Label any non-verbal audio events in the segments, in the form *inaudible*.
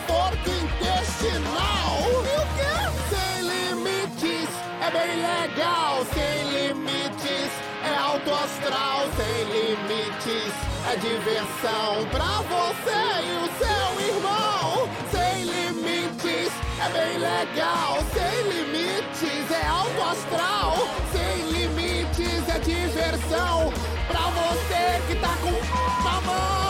Desconforto intestinal. E o quê? Sem limites é bem legal. Sem limites é alto astral. Sem limites é diversão pra você e o seu irmão. Sem limites é bem legal. Sem limites é alto astral. Sem limites é diversão pra você que tá com a mão.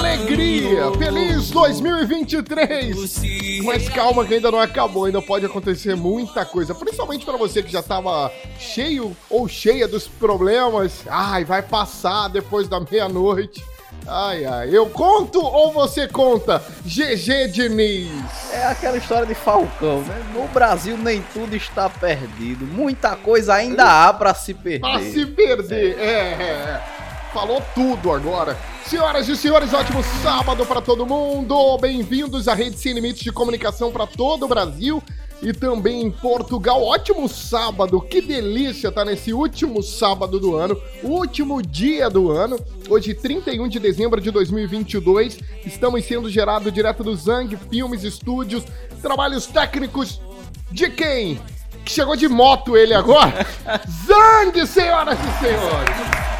alegria! Feliz 2023! Mas calma que ainda não acabou, ainda pode acontecer muita coisa, principalmente pra você que já tava cheio ou cheia dos problemas. Ai, vai passar depois da meia-noite. Ai, ai, eu conto ou você conta? GG Diniz! É aquela história de Falcão, né? No Brasil nem tudo está perdido. Muita coisa ainda há pra se perder. Pra se perder, é, é, é. Falou tudo agora. Senhoras e senhores, ótimo sábado pra todo mundo. Bem-vindos à Rede Sem Limites de Comunicação pra todo o Brasil e também em Portugal. Ótimo sábado, que delícia tá nesse último sábado do ano, último dia do ano. Hoje, 31 de dezembro de 2022, estamos sendo gerados direto do Zang Filmes Estúdios, trabalhos técnicos de quem? Que chegou de moto ele agora? *laughs* Zang, senhoras e senhores!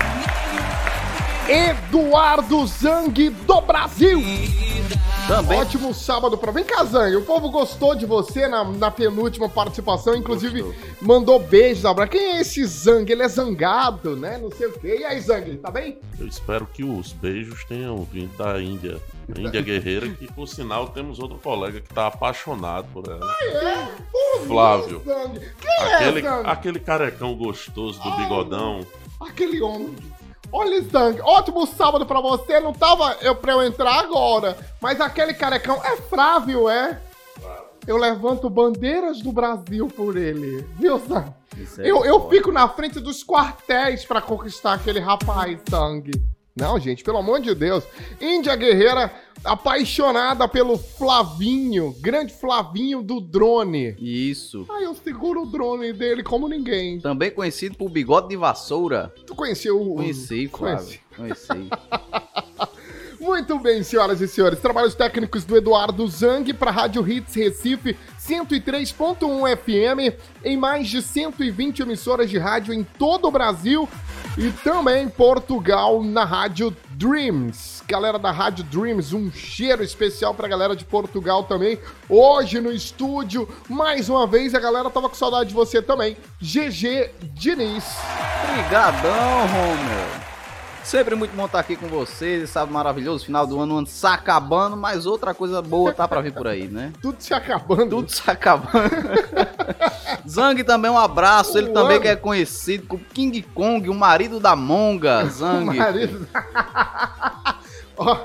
Eduardo Zang do Brasil. Também. Ótimo sábado pra. Vem cá, Zang. O povo gostou de você na, na penúltima participação. Inclusive, Gostou. mandou beijos, abraço. Quem é esse Zang? Ele é zangado, né? Não sei o quê. E aí, Zang, tá bem? Eu espero que os beijos tenham vindo da Índia. Índia Guerreira, que por sinal temos outro colega que tá apaixonado por ela. É? Pô, Flávio. Quem Aquele, é, Zang? aquele carecão gostoso do bigodão. Aquele homem. Olha, Zang, ótimo sábado pra você. Não tava eu pra eu entrar agora, mas aquele carecão é Flávio, é? Eu levanto bandeiras do Brasil por ele. Viu, Zang? Eu, eu fico na frente dos quartéis pra conquistar aquele rapaz, Zang. Não, gente, pelo amor de Deus. Índia Guerreira, apaixonada pelo Flavinho, grande Flavinho do drone. Isso. Ah, eu seguro o drone dele como ninguém. Também conhecido por bigode de vassoura. Tu conheceu o. Conheci, Flávio. Conheci. Conheci. *laughs* Muito bem, senhoras e senhores. Trabalhos técnicos do Eduardo Zang para Rádio Hits Recife 103.1 FM em mais de 120 emissoras de rádio em todo o Brasil e também Portugal na Rádio Dreams. Galera da Rádio Dreams, um cheiro especial pra galera de Portugal também. Hoje no estúdio, mais uma vez, a galera tava com saudade de você também. GG Diniz. Obrigadão, Romeu. Sempre muito bom estar aqui com vocês. Sábado maravilhoso, final do ano, o ano se acabando, mas outra coisa boa tá pra vir por aí, né? *laughs* Tudo se acabando. Tudo se acabando. *laughs* Zang também um abraço. Ele O também ano. que é conhecido como King Kong, o marido da Monga. *laughs* Zang. Marido. Ó,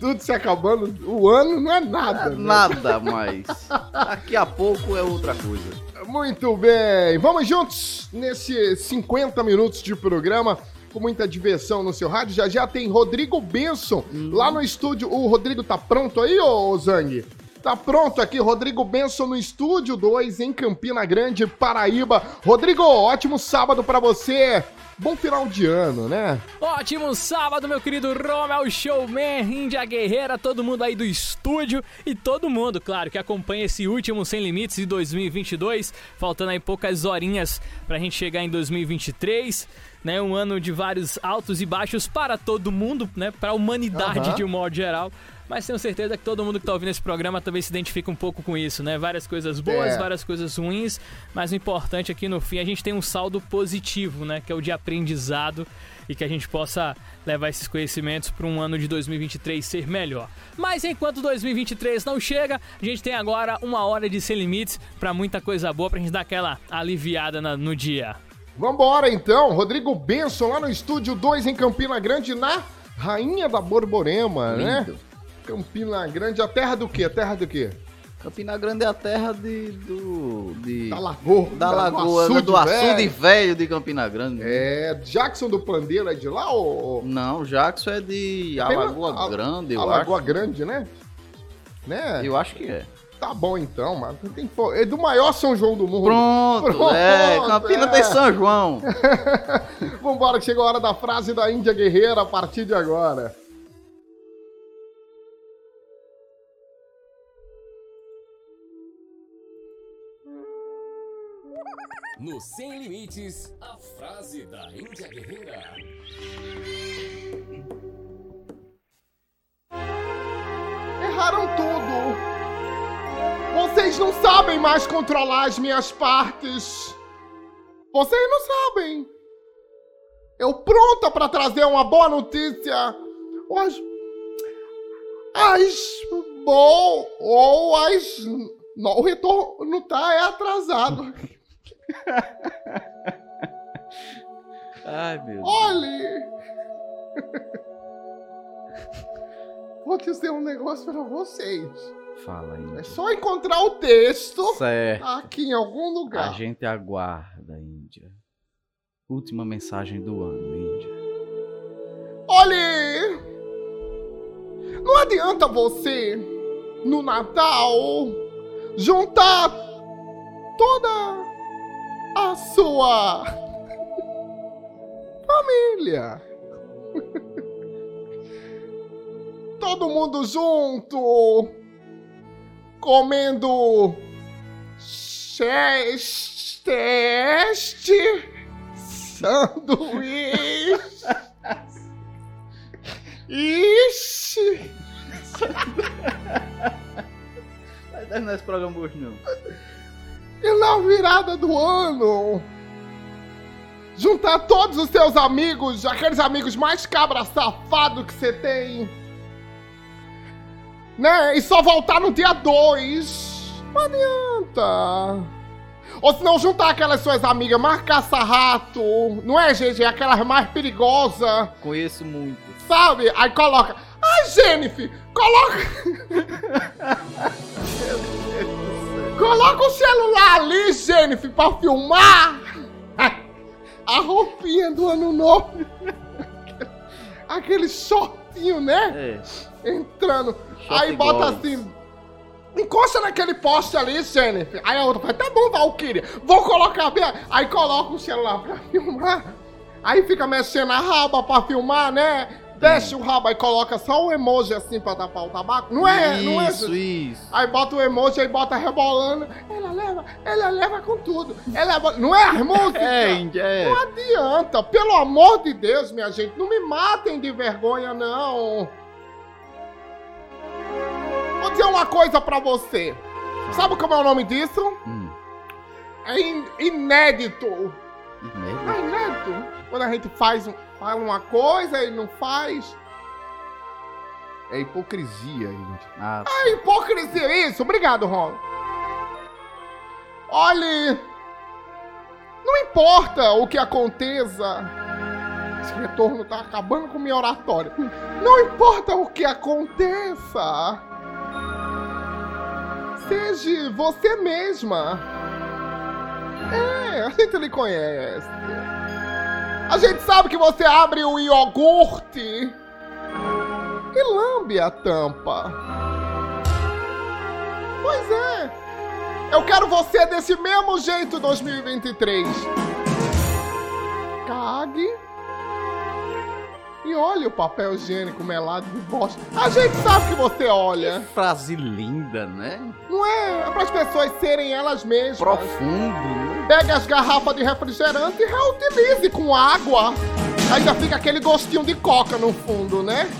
tudo se acabando. O ano não é nada. né? Nada mais. Daqui a pouco é outra coisa. Muito bem. Vamos juntos nesse 50 minutos de programa. Com muita diversão no seu rádio. Já já tem Rodrigo Benson lá no estúdio. O Rodrigo tá pronto aí, ô Zang? Tá pronto aqui, Rodrigo Benson no estúdio 2 em Campina Grande, Paraíba. Rodrigo, ótimo sábado pra você. Bom final de ano, né? Ótimo sábado, meu querido Romel Showman, Índia Guerreira, todo mundo aí do estúdio e todo mundo, claro, que acompanha esse último Sem Limites de 2022. Faltando aí poucas horinhas pra gente chegar em 2023. Né, um ano de vários altos e baixos para todo mundo, né, para a humanidade Aham. de um modo geral. Mas tenho certeza que todo mundo que tá ouvindo esse programa também se identifica um pouco com isso, né? Várias coisas boas, É. várias coisas ruins, mas o importante aqui no fim a gente tem um saldo positivo, né? Que é o de aprendizado e que a gente possa levar esses conhecimentos para um ano de 2023 ser melhor. Mas enquanto 2023 não chega, a gente tem agora uma hora de sem limites para muita coisa boa, pra gente dar aquela aliviada no dia. Vambora então, Rodrigo Benson lá no estúdio 2 em Campina Grande, na Rainha da Borborema, né? Lindo. Campina Grande, a terra do quê? A terra do quê? Campina Grande é a terra de. do. de Da Lagoa. da Lagoa, né, do açude velho de Campina Grande. É, Jackson do Pandeiro é de lá ou... Não, Jackson é de Tem Alagoa Grande, eu a acho. Lagoa Grande, né? Né? Eu acho que é. Tá bom então, mas tem for- É do maior São João do mundo. Pronto, Pronto, é. Campina é. tem São João. *laughs* Vambora, que chegou a hora da frase da Índia Guerreira a partir de agora. No Sem Limites, a frase da Índia Guerreira. Erraram tudo. Vocês não sabem mais controlar as minhas partes. Vocês não sabem. Eu pronta pra trazer uma boa notícia. Ou as. As. Bom. Ou as. Não, o retorno tá é atrasado. *laughs* Ai, meu Deus. Olhe! *laughs* Vou dizer um negócio pra vocês. Fala É aí. só encontrar o texto Certo. aqui em algum A lugar. gente aguarda, Índia. Última mensagem do ano, Índia. Olhe! Não adianta você, no Natal, juntar toda a sua *laughs* família. *laughs* Todo mundo junto, comendo cheste, sanduíche. Ixi! Vai terminar esse programa hoje, não. E na virada do ano, juntar todos os seus amigos, aqueles amigos mais cabra safado que você tem, né? E só voltar no dia 2. Não adianta. Ou se não juntar aquelas suas amigas mais caça-rato, não é, GG? Aquelas mais perigosas. Conheço muito. Sabe? Aí coloca. Ai, Jennifer, coloca. coloca o celular ali, Jennifer, pra filmar. A roupinha do ano novo. Aquele shortinho, né? É. Entrando. Aí bota goals. assim. Encosta naquele poste ali, Jennifer. Aí a outra fala, tá bom, Valkyria. Vou colocar bem. Aí coloca o celular pra filmar. Aí fica mexendo a raba pra filmar, né? Deixa o rabo aí coloca só o emoji assim pra tapar o tabaco. Não é, não é. Isso, isso. Aí bota o emoji, aí bota rebolando. Ela leva, ela leva com tudo. Ela. Não é as músicas? É, é. Não adianta, pelo amor de Deus, minha gente, não me matem de vergonha, não. Dizer uma coisa pra você. Sabe como é o nome disso? Hum. É in- inédito. Merda. É inédito. Quando a gente faz, fala uma coisa e não faz. É hipocrisia, gente. Ah, É hipocrisia isso. Obrigado, Ron. Olhe, não importa o que aconteça. Esse retorno tá acabando com minha oratória. Não importa o que aconteça. Seja você mesma. É, a gente lhe conhece. A gente sabe que você abre o iogurte e lambe a tampa. Pois é. Eu quero você desse mesmo jeito 2023. Cague. E olha o papel higiênico melado de bosta. A gente sabe que você olha. Frase linda, né? Não é? É para as pessoas serem elas mesmas. Profundo, né? Pegue as garrafas de refrigerante e reutilize com água. Ainda fica aquele gostinho de coca no fundo, né?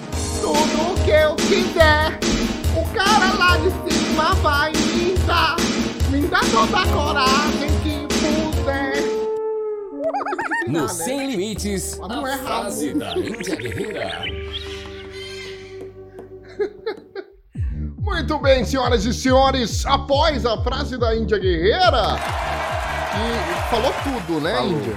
Tudo o que eu quiser. O cara lá de cima vai me dar. Me dá toda a coragem que. No né? Sem Limites, Mas não é a frase rabo. da Índia Guerreira. Muito bem, senhoras e senhores, após a frase da Índia Guerreira, que falou tudo, né, Falou. Índia?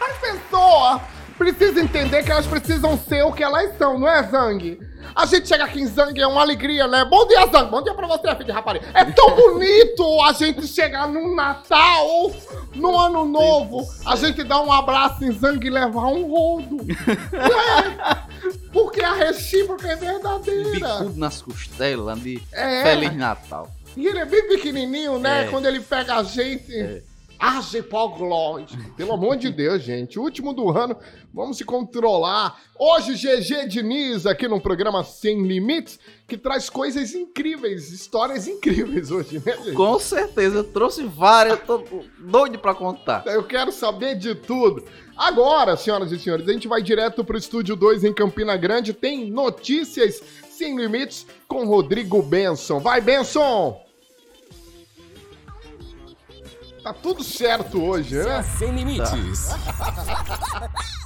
As pessoas precisam entender que elas precisam ser o que elas são, não é, Zang? A gente chega aqui em Zang, é uma alegria, né? Bom dia, Zang! Bom dia pra você, filho de rapariga! É tão *laughs* bonito a gente chegar no Natal, no Ano Novo, a gente dar um abraço em Zang e levar um rodo. *laughs* É? Porque a recíproca é verdadeira. Bicudo nas costelas de É. Feliz Natal. E ele é bem pequenininho, né? É. Quando ele pega a gente. Age hipoglóide. Pelo amor de Deus, gente. Último do ano, vamos se controlar. Hoje, GG Diniz, aqui no programa Sem Limites, que traz coisas incríveis, histórias incríveis hoje, né, gente? Com certeza, eu trouxe várias, eu tô doido pra contar. Eu quero saber de tudo. Agora, senhoras e senhores, a gente vai direto pro Estúdio 2 em Campina Grande. Tem notícias sem limites com Rodrigo Benson. Vai, Benson! Tá tudo certo hoje, né? Sem Limites.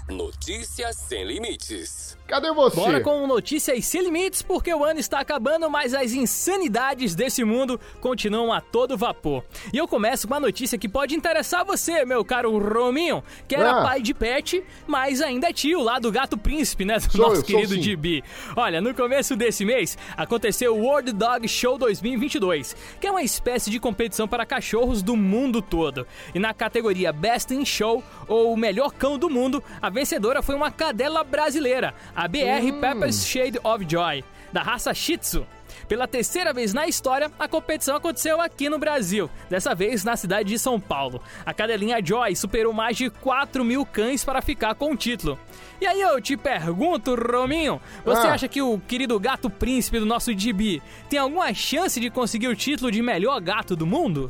Notícias Sem Limites. *laughs* Cadê você? Bora com notícias sem limites, porque o ano está acabando, mas as insanidades desse mundo continuam a todo vapor. E eu começo com uma notícia que pode interessar você, meu caro Rominho, que era Ah. pai de pet, mas ainda é tio lá do Gato Príncipe, né? Do Sou eu, nosso sou querido. Gibi. Olha, no começo desse mês aconteceu o World Dog Show 2022, que é uma espécie de competição para cachorros do mundo todo. E na categoria Best in Show, ou Melhor Cão do Mundo, a vencedora foi uma cadela brasileira, a BR Pepper's Shade of Joy, da raça Shih Tzu. Pela terceira vez na história, a competição aconteceu aqui no Brasil, dessa vez na cidade de São Paulo. A cadelinha Joy superou mais de 4 mil cães para ficar com o título. E aí eu te pergunto, Rominho, você Ah. acha que o querido gato príncipe do nosso Gibi tem alguma chance de conseguir o título de melhor gato do mundo?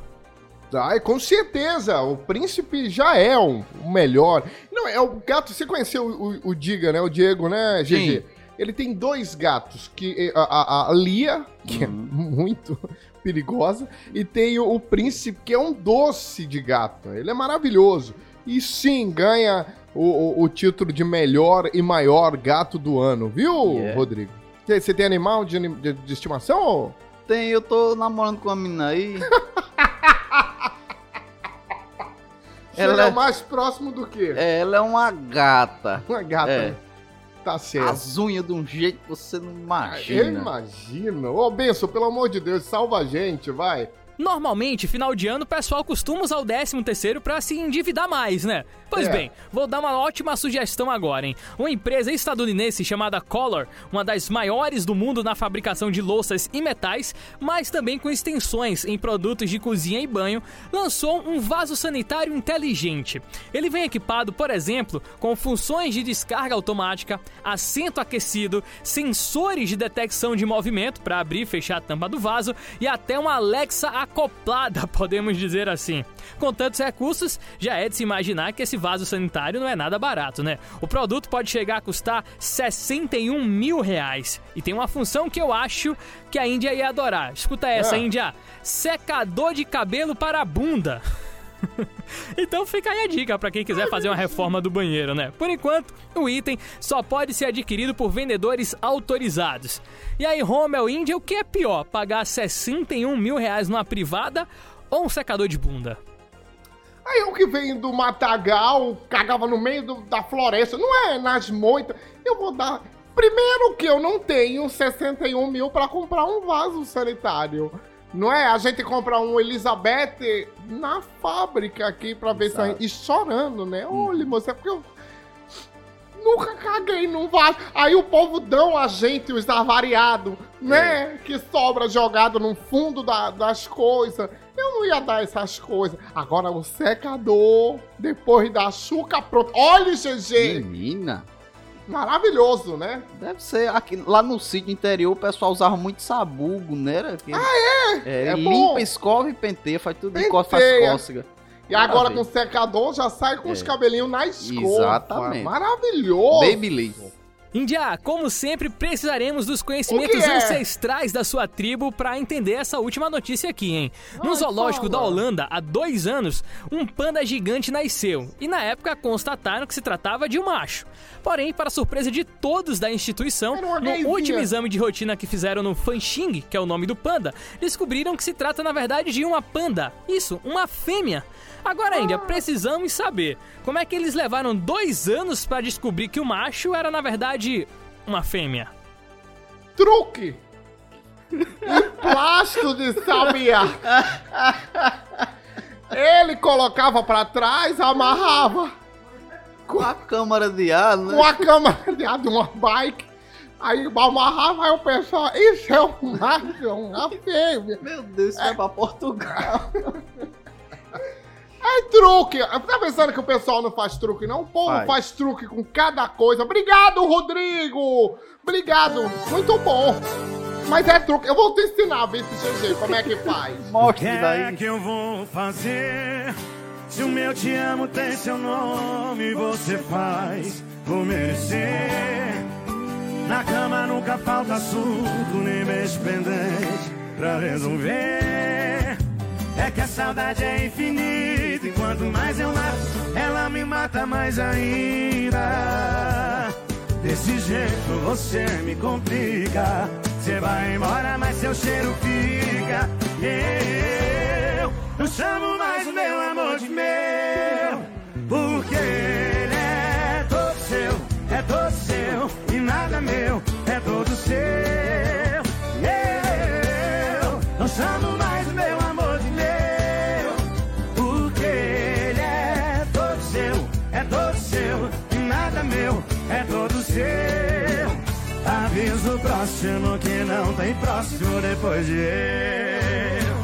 Ai, com certeza, o príncipe já é um, o melhor. Não, é o gato, você conheceu o, o, o Diga, né? O Diego, né, GG? Sim. Ele tem dois gatos, que a, a, a Lia, que é muito *laughs* perigosa, e tem o, o príncipe, que é um doce de gato. Ele é maravilhoso. E sim, ganha o, o, título de melhor e maior gato do ano, viu, Yeah. Rodrigo? Você você tem animal de, de- de estimação? ou- Tem, eu tô namorando com uma menina aí. *laughs* Chega Ela é- mais próximo do que? Ela é uma gata. Uma gata. É. Tá certo. As unhas de um jeito que você não Eu imagina. imagino. Ô, Benção, pelo amor de Deus, salva a gente, vai. Normalmente, final de ano, o pessoal costuma usar o 13 terceiro para se endividar mais, né? Pois É. bem, vou dar uma ótima sugestão agora, hein? Uma empresa estadunidense chamada Color, uma das maiores do mundo na fabricação de louças e metais, mas também com extensões em produtos de cozinha e banho, lançou um vaso sanitário inteligente. Ele vem equipado, por exemplo, com funções de descarga automática, assento aquecido, sensores de detecção de movimento para abrir e fechar a tampa do vaso e até uma Alexa acoplada, *laughs* podemos dizer assim. Com tantos recursos, já é de se imaginar que esse vaso sanitário não é nada barato, né? O produto pode chegar a custar 61 mil reais. E tem uma função que eu acho que a Índia ia adorar. Escuta essa, Ah. Índia. Secador de cabelo para a bunda. *laughs* *laughs* Então fica aí a dica para quem quiser fazer uma reforma do banheiro, né? Por enquanto, o item só pode ser adquirido por vendedores autorizados. E aí, Romel Índia, o que é pior? Pagar 61 mil reais numa privada ou um secador de bunda? Aí eu que venho do Matagal, cagava no meio do- da floresta, não é nas moitas. Eu vou dar. Primeiro que eu não tenho 61 mil pra comprar um vaso sanitário. Não é? A gente compra um Elizabeth na fábrica aqui pra ver se a Exato. gente. E chorando, né? Olha, moça, é porque eu. nunca caguei num vaso. Aí o povo dão a gente os avariados, né? Que sobra jogado no fundo da- das coisas. Eu não ia dar essas coisas. Agora o secador, depois da chuca pronta. Olha, GG! Menina, Maravilhoso, né? deve ser. Aqui, lá no sítio interior o pessoal usava muito sabugo, né? Era aquele- É, É, é limpa, bom. escova e penteia, faz tudo, Penteia. encosta, faz cócega. E agora Maravilha. com o secador já sai com os É. cabelinhos na escova. Exatamente. Maravilhoso. Babyliss. Índia, como sempre, precisaremos dos conhecimentos é? ancestrais da sua tribo para entender essa última notícia aqui, hein? No Ai, zoológico fala. da Holanda, há dois anos, um panda gigante nasceu e na época constataram que se tratava de um macho. Porém, para surpresa de todos da instituição, no último exame de rotina que fizeram no Fanxing, que é o nome do panda, descobriram que se trata na verdade de uma panda. Isso, uma fêmea. Agora, Índia, precisamos saber como é que eles levaram dois anos para descobrir que o macho era na verdade uma fêmea. Truque. Plástico de sabiá. Ele colocava pra trás, amarrava Com a câmara de ar, né? com a câmera de ar de uma bike. Aí amarrava, aí o pessoal, isso é um *laughs* macho, é uma fêmea. Meu Deus, isso vai pra Portugal. É truque. Tá pensando que o pessoal não faz truque, não? O povo Faz. faz, truque com cada coisa. Obrigado, Rodrigo! Obrigado, muito bom. Mas é truque. Eu vou te ensinar, Vitor GG, como é que faz. *laughs* O que é que eu vou fazer? Se o meu te amo tem seu nome, você faz por merecer. Na cama nunca falta assunto, nem beijo pendente pra resolver. É que a saudade é infinita quanto mais eu mato, ela me mata mais ainda. Desse jeito você me complica. Você vai embora, mas seu cheiro fica. Eu não chamo mais o meu amor de meu, porque ele é todo seu, é todo seu e nada meu, é todo seu. Eu não chamo Aviso o próximo que não tem próximo depois de eu.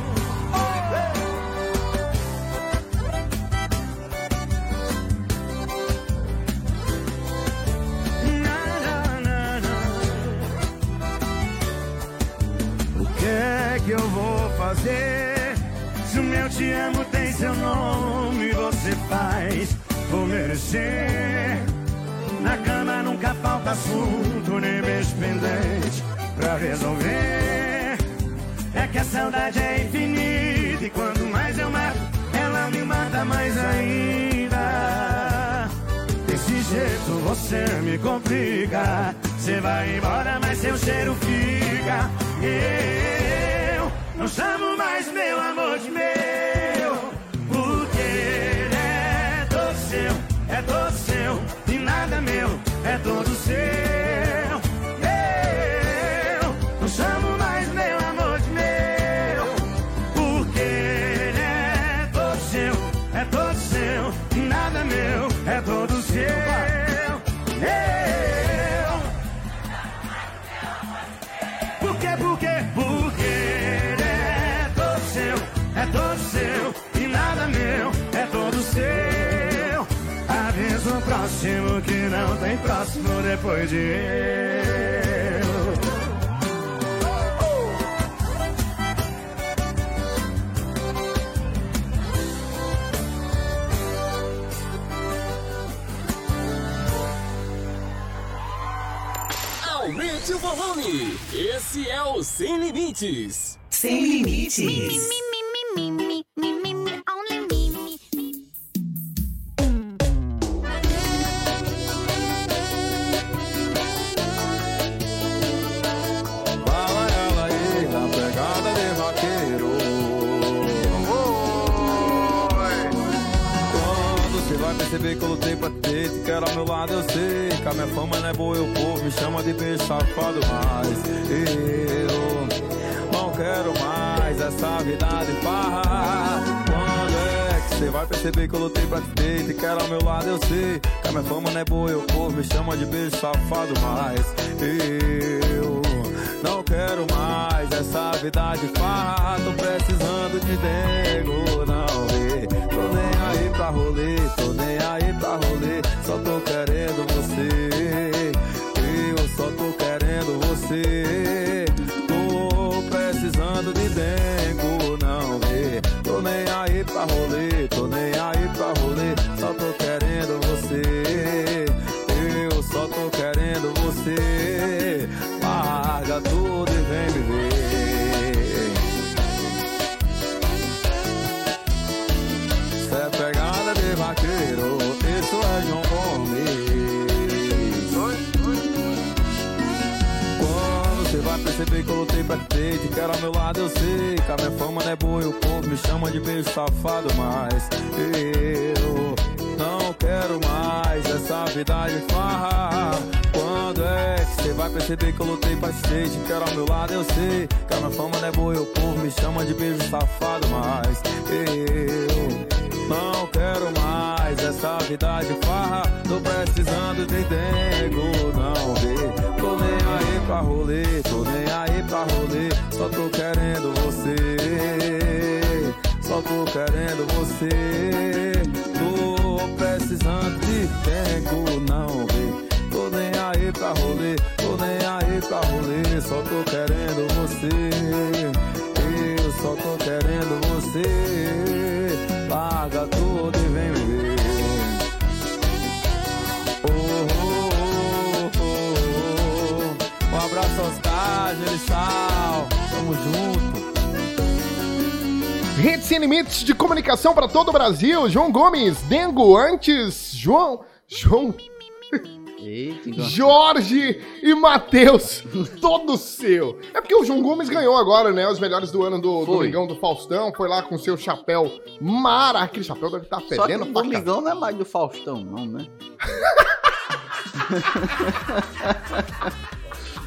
O que é que eu vou fazer? Se o meu te amo tem seu nome, você faz por merecer. Nunca falta assunto, nem beijo pendente pra resolver. É que a saudade é infinita e quanto mais eu mato, ela me mata mais ainda. Desse jeito você me complica. Você vai embora, mas seu cheiro fica. Eu não chamo mais meu amor de meu, Avisa o próximo que não tem próximo depois de eu. Aumente o volume. Esse é o Sem Limites. Sem limites. Safado, mas eu não quero mais essa vida de farra. Te quero ao meu lado, eu sei que a minha fama não é boa e o povo me chama de beijo safado, mas eu não quero mais essa vida de farra. Quando é que você vai perceber que eu lutei pra te quero ao meu lado, eu sei que a minha fama não é boa e o povo me chama de beijo safado, mas eu não quero mais essa vida de farra. Tô precisando de dengo, não vê. Tô nem aí pra rolê, tô nem aí pra rolê. Só tô querendo você. Só tô querendo você. Tô precisando de dengo, não vê. Tô nem aí pra rolê, tô nem aí pra rolê. Só tô querendo você. Eu só tô querendo você. Larga tudo e vem me ver. Oh, oh, oh. Um abraço aos Gersal. Tamo junto. Rede Sem Limites de comunicação para todo o Brasil. João Gomes, Dengo, antes, João, João, Eita, engan- Jorge e Matheus, todo seu. É porque o João Gomes ganhou agora, né? Os melhores do ano do. Domingão do Faustão. Foi lá com seu chapéu mara. Aquele chapéu deve estar Só que fedendo o Domingão não é mais do Faustão, não, né? *laughs*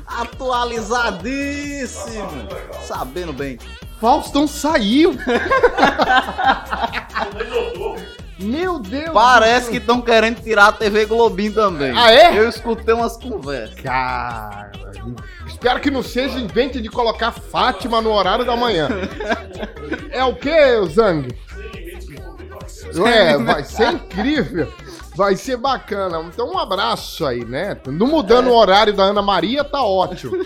Atualizadíssimo! Sabendo bem. Faustão saiu. *laughs* Meu Deus. Parece que estão querendo tirar a TV Globinho também. Ah, é? Eu escutei umas conversas. Cara, espero que não seja invente de colocar Fátima no horário da manhã. É o que, Zang? É, vai ser incrível. Vai ser bacana. Então, um abraço aí, né? Não mudando o horário da Ana Maria, tá ótimo.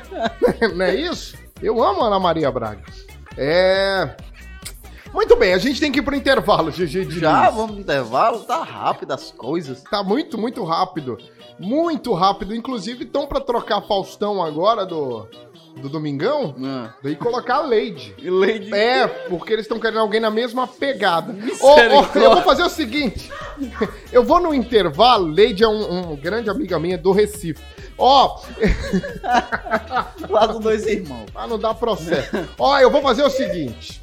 *laughs* Não é isso? Eu amo a Ana Maria Braga. É. Muito bem, a gente tem que ir pro intervalo, GG Diniz. Já vamos no intervalo? Tá rápido as coisas. Tá muito, muito rápido. Muito rápido. Inclusive, estão pra trocar Faustão agora do, do Domingão Ah. e colocar a Lady. E Lady... É, porque eles estão querendo alguém na mesma pegada. *laughs* Ô, ô, eu vou fazer o seguinte: *laughs* eu vou no intervalo. Lady é um, um grande amiga minha do Recife. Ó, *laughs* Lá dos dois irmãos. pra não dar processo. Ó, eu vou fazer o seguinte.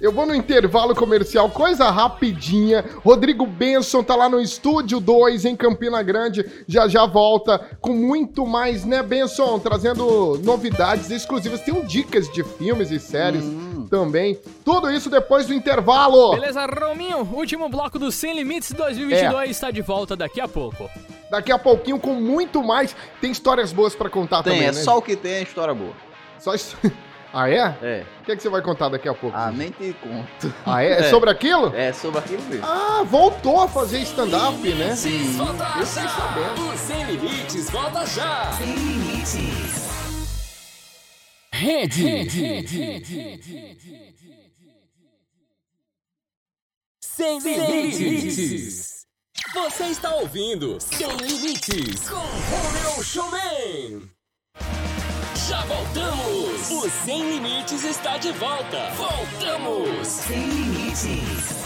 Eu vou no intervalo comercial, coisa rapidinha. Rodrigo Benson tá lá no Estúdio 2 em Campina Grande. Já já volta com muito mais, né, Benson? Trazendo novidades exclusivas. Tem dicas de filmes e séries também. Tudo isso depois do intervalo. Beleza, Rominho? Último bloco do Sem Limites 2022 está de volta daqui a pouco. Daqui a pouquinho com muito mais. Tem histórias boas pra contar Tem, também, é né? só o que tem é história boa. Só isso. *laughs* Ah, é? É. O que, é que você vai contar daqui a pouco? Ah, nem te conto. Ah, é? É *laughs* sobre aquilo? É sobre aquilo mesmo. Ah, voltou a fazer stand-up, né? Limites, volta eu já. sabendo. O Sem Limites volta já. Sem Limites. Rede. Sem Limites. Você está ouvindo Sem Limites com Romeu Showman. Já voltamos. O Sem Limites está de volta. Voltamos. Sem Limites.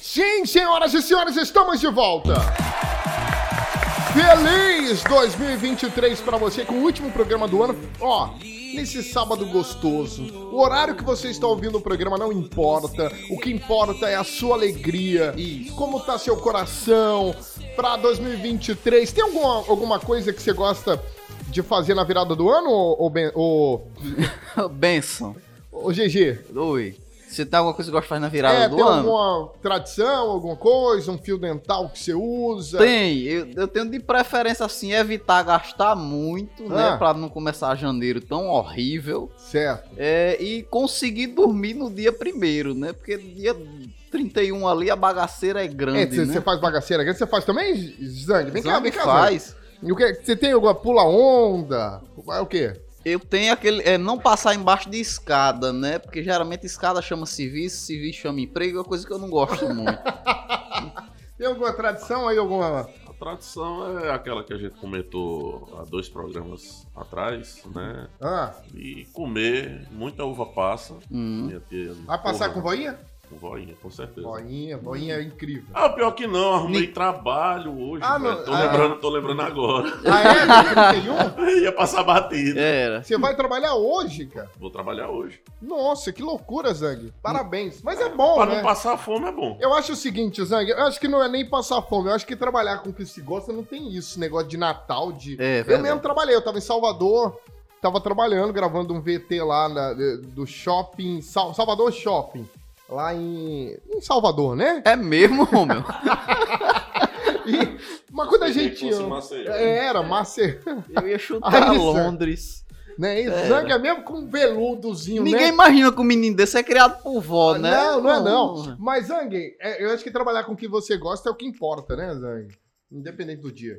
Sim, senhoras e senhores, estamos de volta. Feliz 2023 pra você com o último programa do ano. Ó, nesse sábado gostoso. O horário que você está ouvindo o programa não importa. O que importa é a sua alegria. Como tá seu coração pra 2023? Tem alguma, alguma coisa que você gosta de fazer na virada do ano, ô, Ben- ô, *laughs* Benção. ô GG? Oi. Você tem alguma coisa que gosta de fazer na virada é, do tem ano? alguma tradição, alguma coisa, um fio dental que você usa? Tem, eu, eu tenho de preferência assim, evitar gastar muito, né? Ah. Pra não começar janeiro tão horrível. Certo. É, e conseguir dormir no dia primeiro, né? Porque dia 31 ali a bagaceira é É, grande, você né? você faz bagaceira grande, você faz também, Zang? Vem cá, Zangue vem cá. Zang. E o que? Você tem alguma pula onda? É o quê? Eu tenho aquele. É não passar embaixo de escada, né? Porque geralmente escada chama serviço, serviço chama emprego, é uma coisa que eu não gosto muito. *laughs* Tem alguma tradição aí, alguma. A tradição é aquela que a gente comentou há dois programas atrás, né? Ah, E comer muita uva passa. Hum. Minha tia- vai passar porra, com voinha? Com voinha, com certeza. Voinha, voinha é incrível. Ah, pior que não, arrumei trabalho hoje. Ah, não- tô, ah. lembrando, tô lembrando agora. Ah, é? Dia 31? *laughs* Ia passar batida. Era. Você vai trabalhar hoje, cara? Vou trabalhar hoje. Nossa, que loucura, Zang. Parabéns. Mas é bom, pra né? não passar fome é bom. Eu acho o seguinte, Zang, eu acho que não é nem passar fome, eu acho que trabalhar com o que se gosta não tem isso, negócio de Natal, de... É, eu verdade. mesmo trabalhei, eu tava em Salvador, tava trabalhando, gravando um VT lá na- de- do shopping, Sal- Salvador Shopping, lá em, em Salvador, né? É mesmo, meu? *laughs* E, mas quando a gente... Maceió. Era, Macer... Eu ia chutar Aí, Londres. Né? E é mesmo com um veludozinho, Ninguém né? imagina que um menino desse é criado por vó, né? Não, não é não. Mas, Zang, é, eu acho que trabalhar com o que você gosta é o que importa, né, Zang? Independente do dia.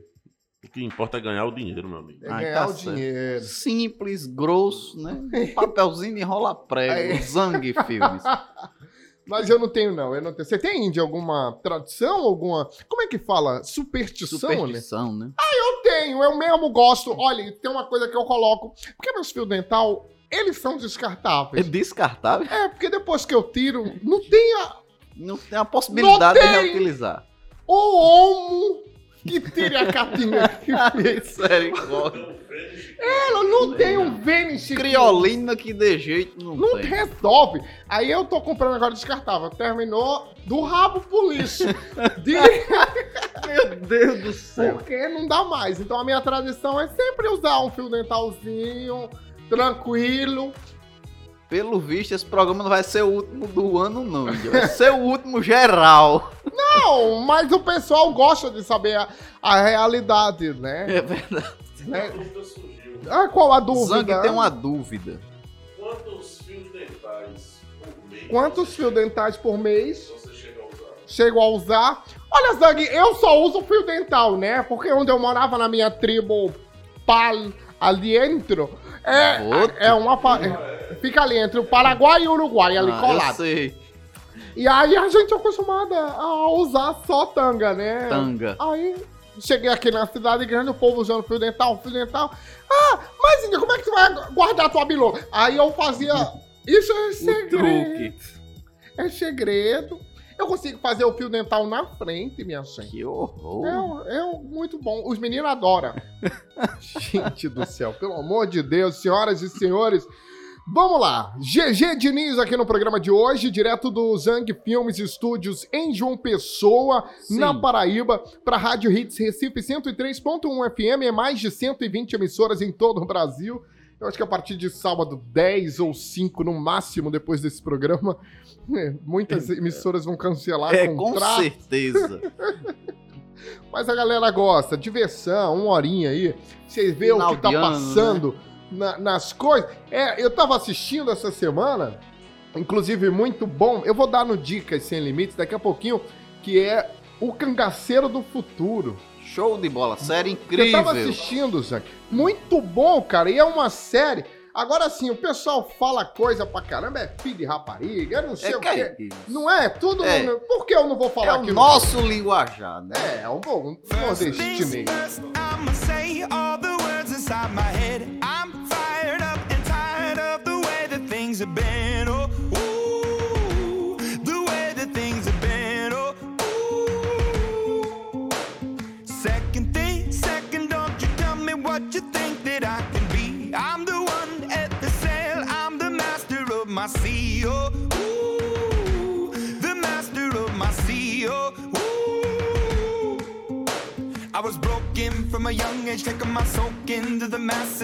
O que importa é ganhar o dinheiro, meu amigo. É Ai, ganhar tá o certo. dinheiro. Simples, grosso, né? Um papelzinho de enrola prego. Zangue Filmes. *laughs* Mas eu não tenho, não. Eu não tenho. Você tem de alguma tradição, alguma. Como é que fala? Superstição, né? Superstição, né? Eu tenho, eu mesmo gosto. Olha, tem uma coisa que eu coloco. Porque meus fios dental, eles são É descartáveis. descartável. É, porque depois que eu tiro, não tem a, Não tem a possibilidade Não de tem! reutilizar. o homo que tire a capinha que fez. *laughs* Misericórdia. Ela não tem um Vênus Criolina que de jeito não, Não tem. resolve. Aí eu tô comprando agora descartável. Terminou do rabo pro lixo. *laughs* De... Meu Deus do céu. Porque não dá mais. Então a minha tradição é sempre usar um fio dentalzinho, tranquilo. Pelo visto, esse programa não vai ser o último do ano, não. Vai ser o último geral. Não, mas o pessoal gosta de saber a, a realidade, né? É verdade. né? dúvida surgiu. Ah, qual a dúvida? Zang tem uma dúvida. Quantos fios dentais por mês Quantos fios dentais por mês você chega a usar? chego a usar? Olha, Zang, eu só uso fio dental, né? Porque onde eu morava na minha tribo pal ali dentro, é, é uma. é- fica ali entre o Paraguai e o Uruguai, ali Ah, eu colado. sei. E aí a gente é acostumada a usar só tanga, né? Tanga. Aí cheguei aqui na cidade grande, o povo usando fio dental, fio dental. Ah, mas como é que tu vai guardar tua bilô? Aí eu fazia. *laughs* Isso é segredo. É segredo. Eu consigo fazer o fio dental na frente, minha gente. Que horror. É, é muito bom. Os meninos adoram. *laughs* gente do céu, pelo amor de Deus, senhoras e senhores. Vamos lá. GG Diniz aqui no programa de hoje, direto do Zang Filmes Estúdios em João Pessoa, Sim. na Paraíba, para Rádio Hits Recife 103.1 FM, é mais de 120 emissoras em todo o Brasil. Eu acho que a partir de sábado 10 ou 5 no máximo depois desse programa, *laughs* é, muitas emissoras vão cancelar É, com contrato. certeza. *laughs* Mas a galera gosta, diversão, uma horinha aí. Você vê o que tá ano, passando na- nas coisas. É, eu tava assistindo essa semana, inclusive muito bom. Eu vou dar no Dicas Sem Limites daqui a pouquinho, que é O Cangaceiro do Futuro. Show de bola. Série Eu incrível. tava assistindo, Zac. Muito bom, cara. E é uma série. Agora sim, o pessoal fala coisa pra caramba, é filho de rapariga, eu não sei É o é quê. isso. Não é? Tudo. É. Por que eu não vou falar É aqui? o no- nosso linguajar, né? É, é um bom nordestinês.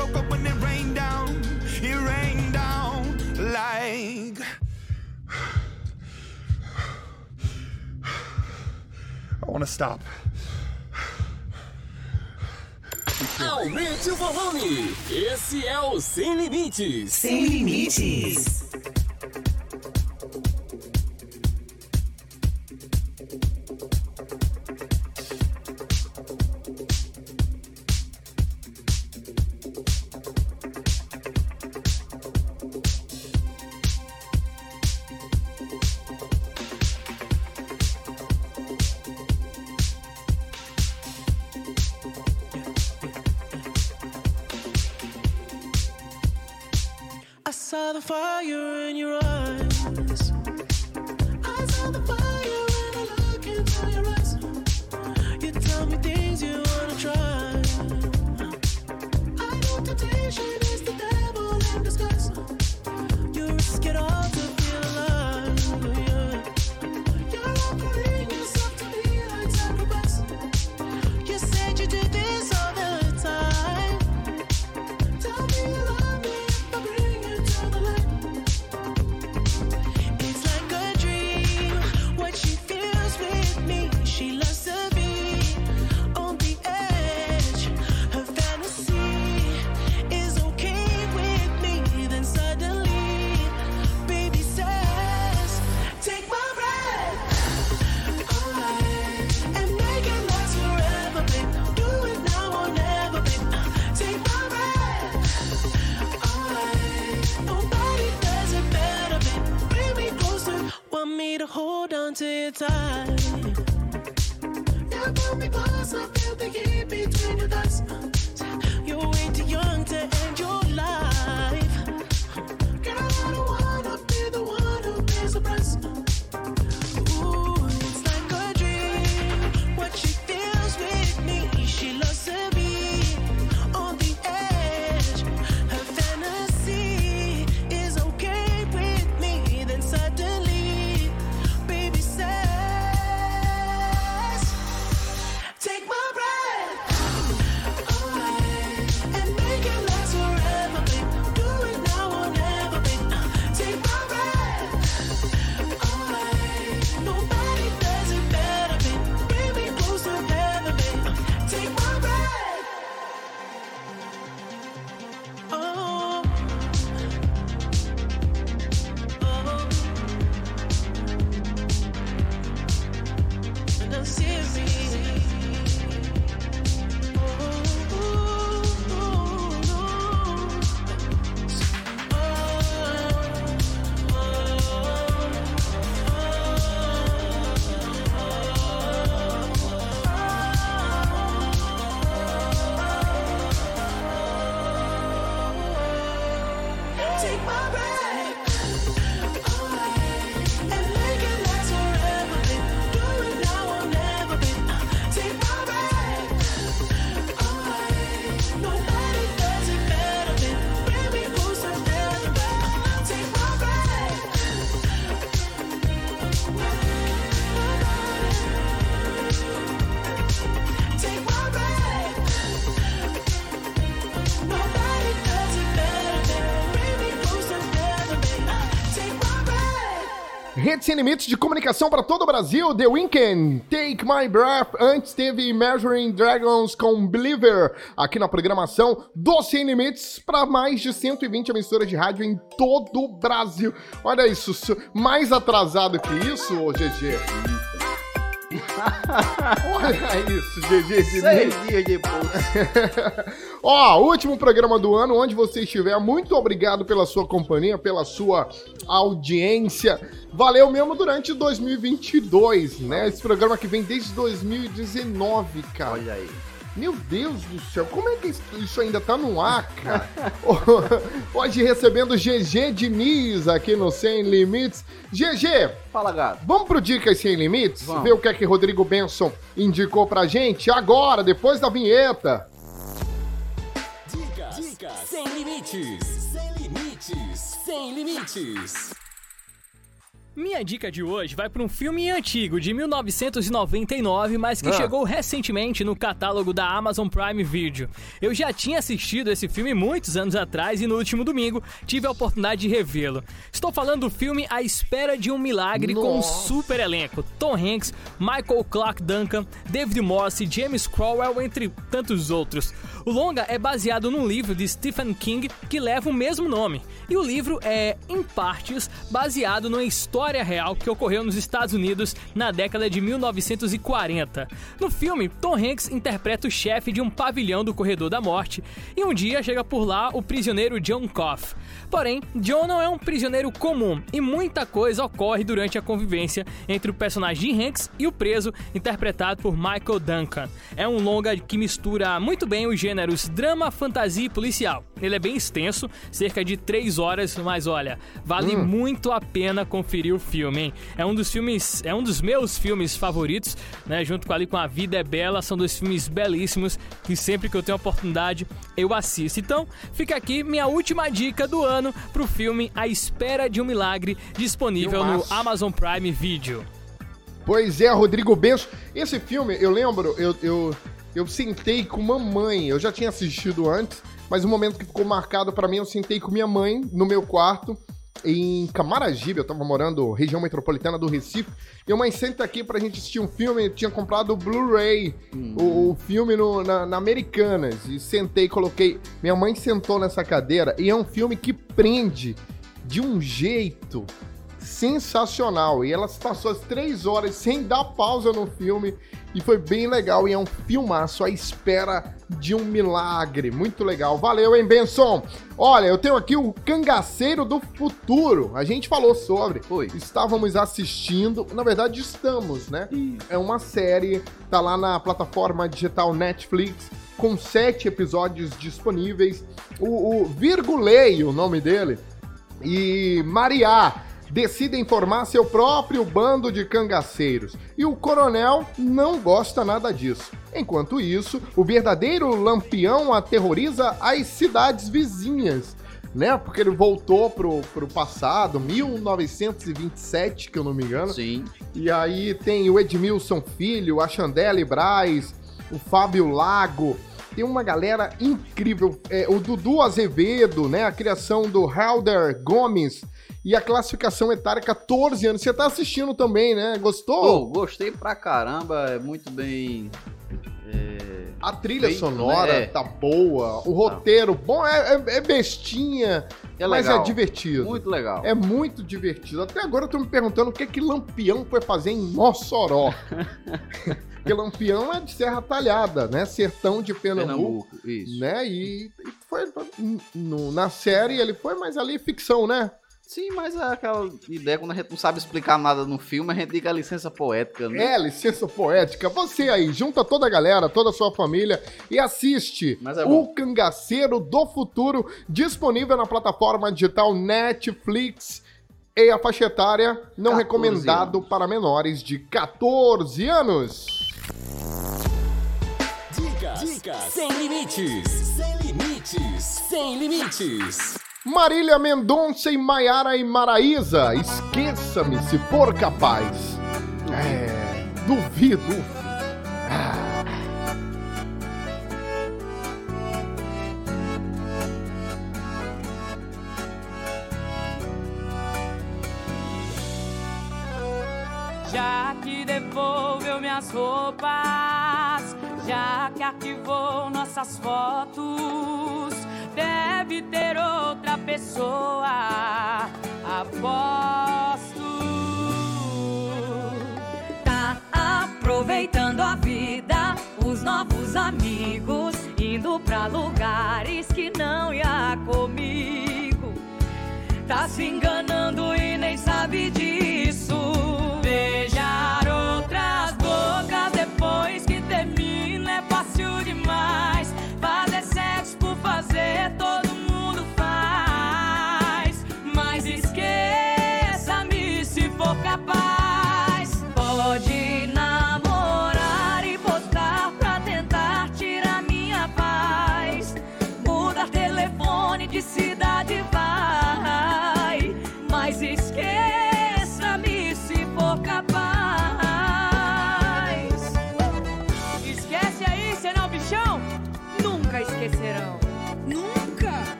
broke up when it rained down. It rained down like. *sighs* I want to stop. Aumento o volume. Esse é o Sem Limites. Sem Limites. Rede Sem Limites de comunicação para todo o Brasil, The Weeknd, Take My Breath. Antes teve Measuring Dragons com Believer, aqui na programação do Sem Limites, para mais de 120 emissoras de rádio em todo o Brasil. Olha isso, mais atrasado que isso, GG. Olha *laughs* isso, GG de dias depois. Ó, último programa do ano, onde você estiver, muito obrigado pela sua companhia, pela sua audiência. Valeu mesmo durante 2022, né? Esse programa que vem desde 2019, cara. Olha aí. Meu Deus do céu, como é que isso- ainda tá no ar, cara? *laughs* Hoje recebendo GG Diniz aqui no Sem Limites. GG, Fala, gato. vamos pro Dicas Sem Limites? Vamos. Ver o que é que Rodrigo Benson indicou pra gente agora, depois da vinheta. Dicas, dicas sem limites, sem limites, sem limites. Minha dica de hoje vai para um filme antigo de 1999, mas que Ah. chegou recentemente no catálogo da Amazon Prime Video. Eu já tinha assistido esse filme muitos anos atrás e no último domingo tive a oportunidade de revê-lo. Estou falando do filme A Espera de um Milagre com um Nossa. super elenco: Tom Hanks, Michael Clark Duncan, David Morse, James Crowell, entre tantos outros. O longa é baseado num livro de Stephen King que leva o mesmo nome. E o livro é, em partes, baseado numa história real que ocorreu nos Estados Unidos na década de 1940. No filme, Tom Hanks interpreta o chefe de um pavilhão do Corredor da Morte e um dia chega por lá o prisioneiro John Coff. Porém, John não é um prisioneiro comum e muita coisa ocorre durante a convivência entre o personagem de Hanks e o preso, interpretado por Michael Duncan. É um longa que mistura muito bem os gêneros drama, fantasia e policial. Ele é bem extenso, cerca de 3 horas, mas olha, vale muito a pena conferir o filme, hein? É um dos filmes, é um dos meus filmes favoritos, né? Junto com ali com A Vida é Bela, são dois filmes belíssimos que sempre que eu tenho oportunidade eu assisto. Então, fica aqui minha última dica do ano pro filme A Espera de um Milagre, disponível no. Amazon Prime Video. Pois é, Rodrigo Benço. Esse filme, eu lembro, eu, eu, eu sentei com mamãe. Eu já tinha assistido antes, mas o momento que ficou marcado pra mim, eu sentei com minha mãe no meu quarto em Camaragibe. Eu tava morando região metropolitana do Recife. E a mãe senta aqui pra gente assistir um filme. Eu tinha comprado o Blu-ray, o, o filme no- na, na Americanas. E sentei, coloquei. Minha mãe sentou nessa cadeira e é um filme que prende de um jeito sensacional. E ela passou as três horas sem dar pausa no filme. E foi bem legal. E é um filmaço à espera de um milagre. Muito legal. Valeu, hein, Benson? Olha, eu tenho aqui o Cangaceiro do Futuro. A gente falou sobre. Foi. Estávamos assistindo. Na verdade, estamos, né? É uma série. Tá lá na plataforma digital Netflix. Com sete episódios disponíveis. O, o Virgulei, o nome dele e Mariá decidem formar seu próprio bando de cangaceiros. E o coronel não gosta nada disso. Enquanto isso, o verdadeiro lampião aterroriza as cidades vizinhas. Né? Porque ele voltou pro, pro passado, 1927, que eu não me engano. Sim. E aí tem o Edmilson Filho, a Chandelle Braz, o Fábio Lago. Tem uma galera incrível. É, o Dudu Azevedo, né? A criação do Helder Gomes. E a classificação etária 14 anos. Você tá assistindo também, né? Gostou? gostei pra caramba, é muito bem. é, a trilha feito, sonora né? tá boa. O roteiro bom. É, é- é bestinha, é mas é divertido. Muito legal. É muito divertido. Até agora eu tô me perguntando o que que Lampião foi fazer em Mossoró. *laughs* Porque Lampião é de Serra Talhada, né? Sertão de Pernambuco. Pernambuco, isso. Né? E, e foi no- na série ele foi, mas ali ficção, né? Sim, mas é aquela ideia quando a gente não sabe explicar nada no filme, a gente diga licença poética, né? É, licença poética. Você aí, junta toda a galera, toda a sua família e assiste Mas é. O Cangaceiro do Futuro, disponível na plataforma digital Netflix. E a faixa etária não 14 recomendado anos. para menores de 14 anos. Dicas, dicas sem limites, sem limites, sem limites. Marília Mendonça e Maiara e Maraísa, esqueça-me se for capaz. É, duvido. Ah. já que devolveu minhas roupas, já que arquivou nossas fotos, deve ter outra pessoa. Aposto. Tá aproveitando a vida, os novos amigos, indo pra lugares que não ia comigo. Tá se enganando e nem sabe disso.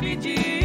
Sabe disso.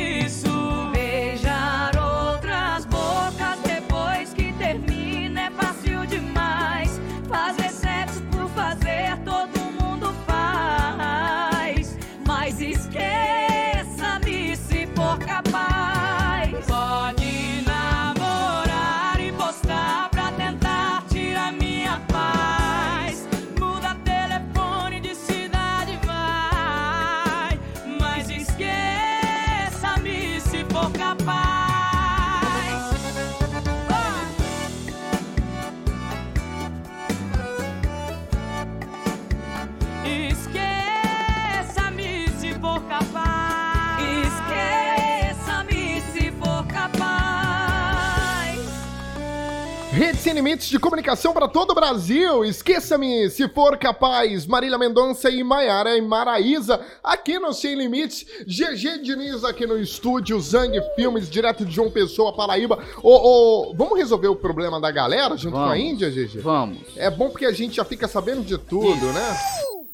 Limites de comunicação para todo o Brasil. Esqueça-me, se for capaz. Marília Mendonça e Maiara e Maraísa aqui no Sem Limites. GG Diniz aqui no estúdio Zang Filmes, direto de João Pessoa, Paraíba. Ô, ô, vamos resolver o problema da galera junto com a Vamos. Índia, GG? Vamos. É bom porque a gente já fica sabendo de tudo, né?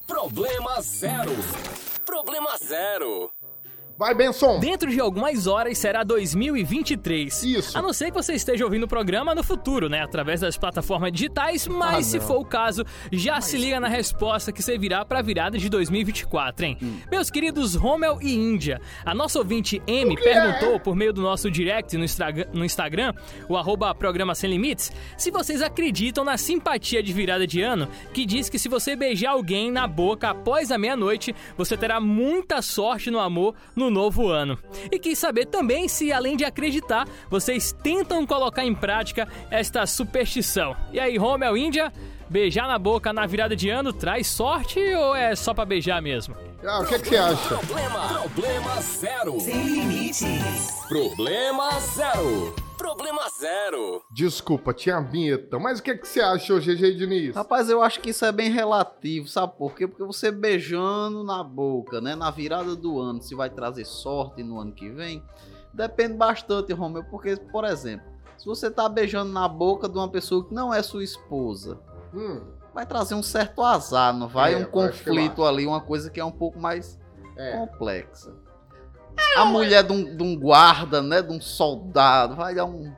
Problema zero. Problema zero. Vai, Benson. Dentro de algumas horas será 2023. Isso. A não ser que você esteja ouvindo o programa no futuro, né? Através das plataformas digitais, mas Ah, se for o caso, já se liga na resposta que servirá para a virada de 2024, hein? Hum. Meus queridos Rommel e Índia, a nossa ouvinte M perguntou por meio do nosso direct no, Instagram- no Instagram, o arroba programa Sem Limites, se vocês acreditam na simpatia de virada de ano, que diz que se você beijar alguém na boca após a meia-noite, você terá muita sorte no amor no novo ano. E quis saber também se, além de acreditar, vocês tentam colocar em prática esta superstição. E aí, Romel Índia, beijar na boca na virada de ano traz sorte ou é só pra beijar mesmo? Ah, o que, que você acha? Problema. Problema zero. Sem limites. Problema zero. Problema zero. Desculpa, tinha a vinheta. Mas o que, que você acha, GG Diniz? Rapaz, eu acho que isso é bem relativo, sabe por quê? Porque você beijando na boca, né, na virada do ano, se vai trazer sorte no ano que vem, depende bastante, Romeu, porque, por exemplo, se você tá beijando na boca de uma pessoa que não é sua esposa, Hum, vai trazer um certo azar, não vai? É, um conflito ali, uma coisa que é um pouco mais é. complexa. A mulher de um, de um guarda, né, de um soldado, vai dar um...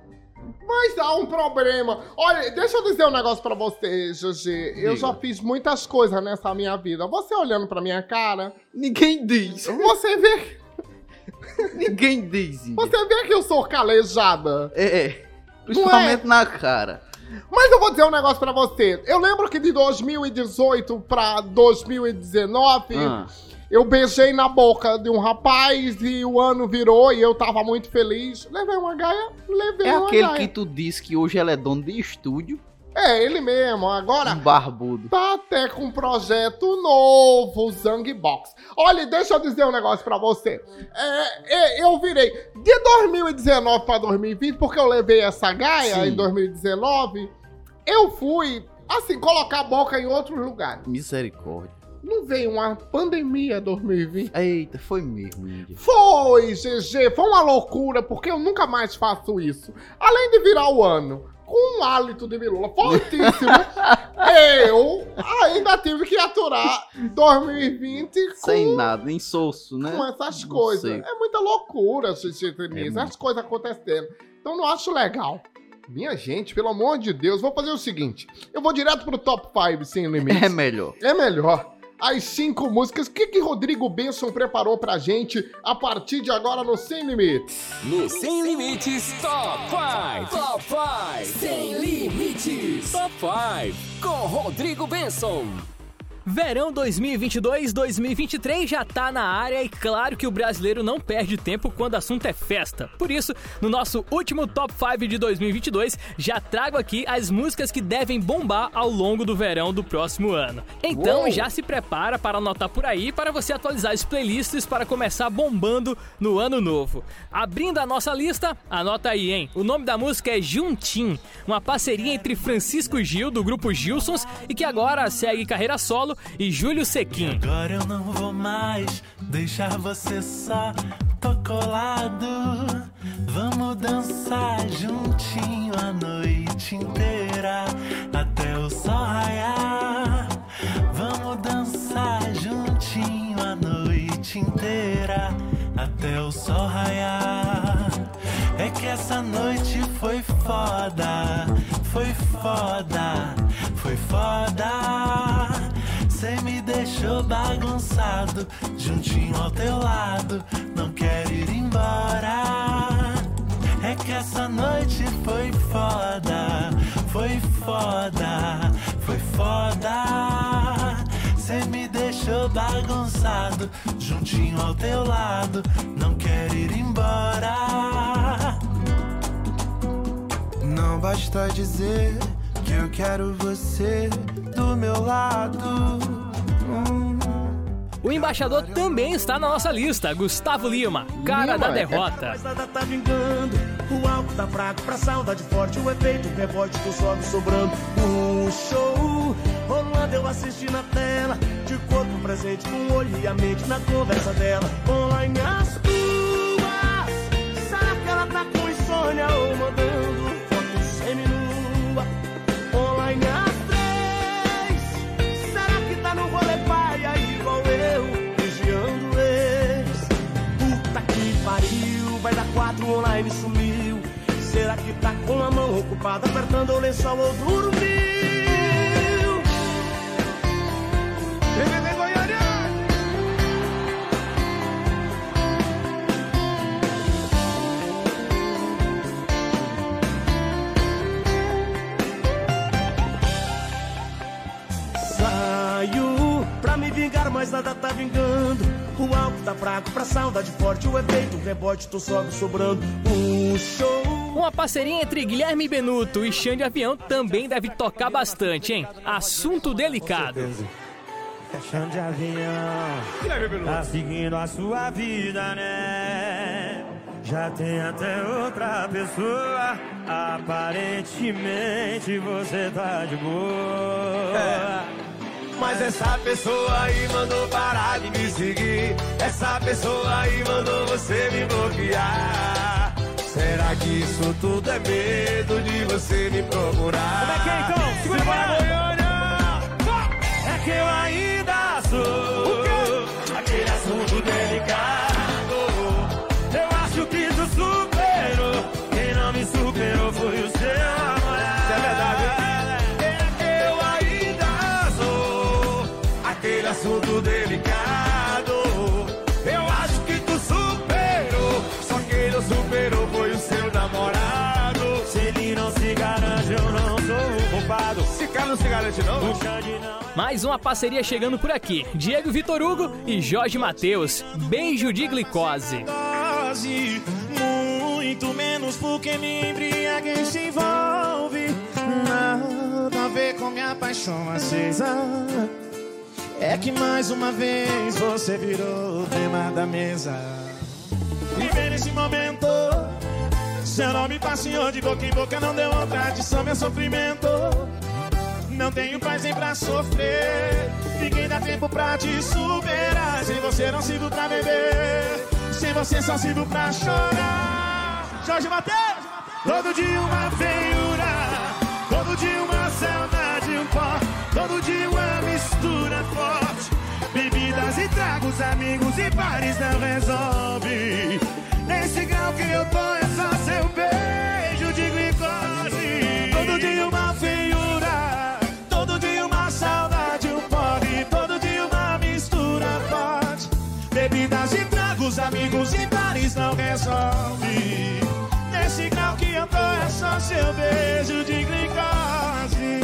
Mas há um problema. Olha, deixa eu dizer um negócio pra você, GG. Eu já fiz muitas coisas nessa minha vida. Você olhando pra minha cara, Ninguém diz. você vê, *laughs* Ninguém diz. Você vê que eu sou calejada. É, é. Principalmente na cara. Mas eu vou dizer um negócio pra você. Eu lembro que de 2018 pra 2019, Ah. eu beijei na boca de um rapaz e o ano virou e eu tava muito feliz. Levei uma gaia, levei É uma aquele gaia. que tu disse que hoje ele é dono de estúdio, É, ele mesmo. Agora, um barbudo. Tá até com um projeto novo, Zang Box. Olha, deixa eu dizer um negócio pra você. É, é, eu virei de 2019 pra 2020, porque eu levei essa gaia Sim. em 2019. Eu fui, assim, colocar a boca em outros lugares. Misericórdia. não veio uma pandemia 2020? Eita, foi mesmo, Índia. Foi, GG, foi uma loucura, porque eu nunca mais faço isso. Além de virar o ano com um hálito de Milula fortíssimo, *laughs* eu ainda tive que aturar 2020 com, Sem nada, nem soço, né? com essas Não coisas. sei. É muita loucura, Xixi Denise, É as coisas acontecendo. Então não acho legal. Minha gente, pelo amor de Deus, vou fazer o seguinte: eu vou direto pro top 5 sem limites. É melhor. É melhor. As cinco músicas, o que, que Rodrigo Benson preparou pra gente a partir de agora no Sem Limites? No Sem Limites Top 5. Top 5. Sem Limites. Top 5. Com Rodrigo Benson. Verão 2022-2023 já tá na área e claro que o brasileiro não perde tempo quando o assunto é festa. Por isso, no nosso último Top 5 de 2022, já trago aqui as músicas que devem bombar ao longo do verão do próximo ano. Então Uou! já se prepara para anotar por aí para você atualizar as playlists para começar bombando no ano novo. Abrindo a nossa lista, anota aí, hein? O nome da música é Juntim, uma parceria entre Francisco Gil, do grupo Gilsons, e que agora segue carreira solo, e Júlio Sequin. Agora eu não vou mais deixar você só tô colado. Vamos dançar juntinho a noite inteira até o sol raiar. Vamos dançar juntinho a noite inteira até o sol raiar. É que essa noite foi foda, foi foda, foi foda. Cê me deixou bagunçado, juntinho ao teu lado, não quero ir embora. É que essa noite foi foda, foi foda, foi foda. Cê me deixou bagunçado, juntinho ao teu lado, não quero ir embora. Não basta dizer que eu quero você do meu lado. Hum. O embaixador também está na nossa lista, Gustavo Lima, cara da derrota. Mas nada tá vingando. O álcool tá fraco pra saudade forte. O efeito rebote do sobe sobrando. Um show rolando eu assisti na tela. De corpo presente com o olho e a mente na conversa dela. Online as tuas. Será que ela tá com insônia ou mandando quatro online sumiu. Será que tá com a mão ocupada apertando o lençol ou dormiu? Vem, Goiânia! Saio pra me vingar, mas nada tá vingando. O álcool tá fraco pra saudade forte. O efeito rebote, tô sobe sobrando. Um show. Uma parceria entre Guilherme Benuto e Xande Avião também deve tocar bastante, hein? Assunto delicado. Chão de avião, tá seguindo a sua vida, né? Já tem até outra pessoa. Aparentemente você tá de boa. Mas essa pessoa aí mandou parar de me seguir. Essa pessoa aí mandou você me bloquear. Será que isso tudo é medo de você me procurar? Como é que é então? Segura para Goiânia! É que eu ainda sou aquele assunto delicado. Não se garante, não. Não. Mais uma parceria chegando por aqui. Diego Vitor Hugo e Jorge Mateus. Beijo de glicose. muito menos porque me embriaguei se envolve. Nada a ver com minha paixão acesa. É que mais uma vez você virou o tema da mesa. Viver nesse momento, seu nome passeou de boca em boca, não deu outra adição, meu sofrimento. Não tenho paz nem pra sofrer. Ninguém dá tempo pra te superar. Sem você não sirvo pra beber. Sem você só sirvo pra chorar. Jorge Mateus! Todo dia uma feiura. Todo dia uma saudade, um pó. Todo dia uma mistura forte. Bebidas e tragos, amigos e bares não resolve. Nesse grau que eu tô é só seu beijo de glicose. Todo dia uma tragos, amigos e bares não resolve. Nesse grau que eu tô é só seu beijo de glicose.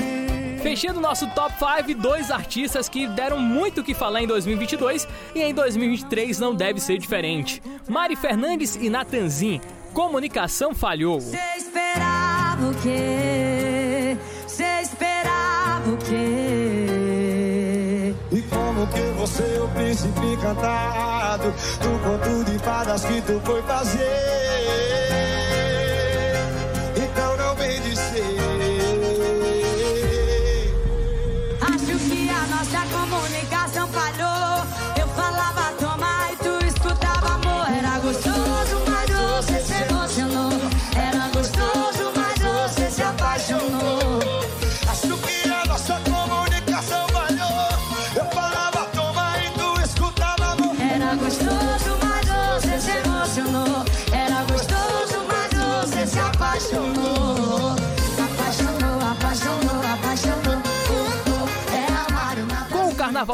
Fechando nosso top 5, dois artistas que deram muito o que falar em 2022 e em 2023 não deve ser diferente. Mari Fernandes e Natanzin. Comunicação falhou. Você esperava o quê? Você o príncipe encantado Do conto de fadas que tu foi fazer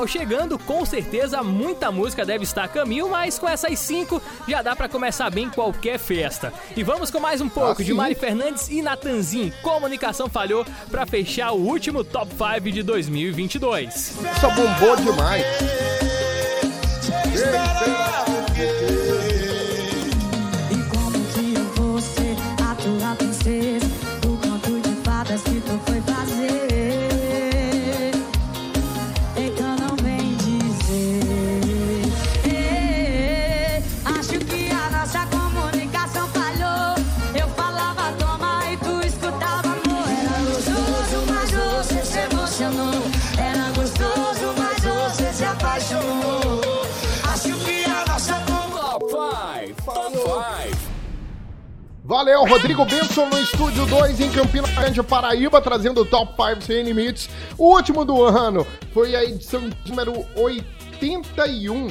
carnaval chegando, com certeza muita música deve estar a caminho, mas com essas cinco já dá pra começar bem qualquer festa. E vamos com mais um pouco de sim. Mari Fernandes e Natanzin. Comunicação falhou pra fechar o último top 5 de 2022. Isso bombou demais. E Valeu, Rodrigo Benson no Estúdio 2 em Campina Grande, Paraíba, trazendo o Top 5 Sem Limites. O último do ano foi a edição número 81.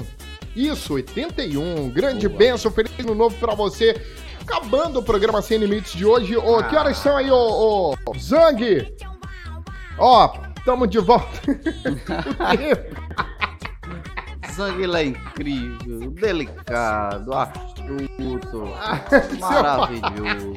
Isso, 81. Grande benção, feliz ano novo pra você. Acabando o programa Sem Limites de hoje. Ô, que horas são aí, ô, ô Zang? Ó, tamo de volta. *laughs* *laughs* Sangue ele é incrível, delicado, astuto, *laughs* maravilhoso.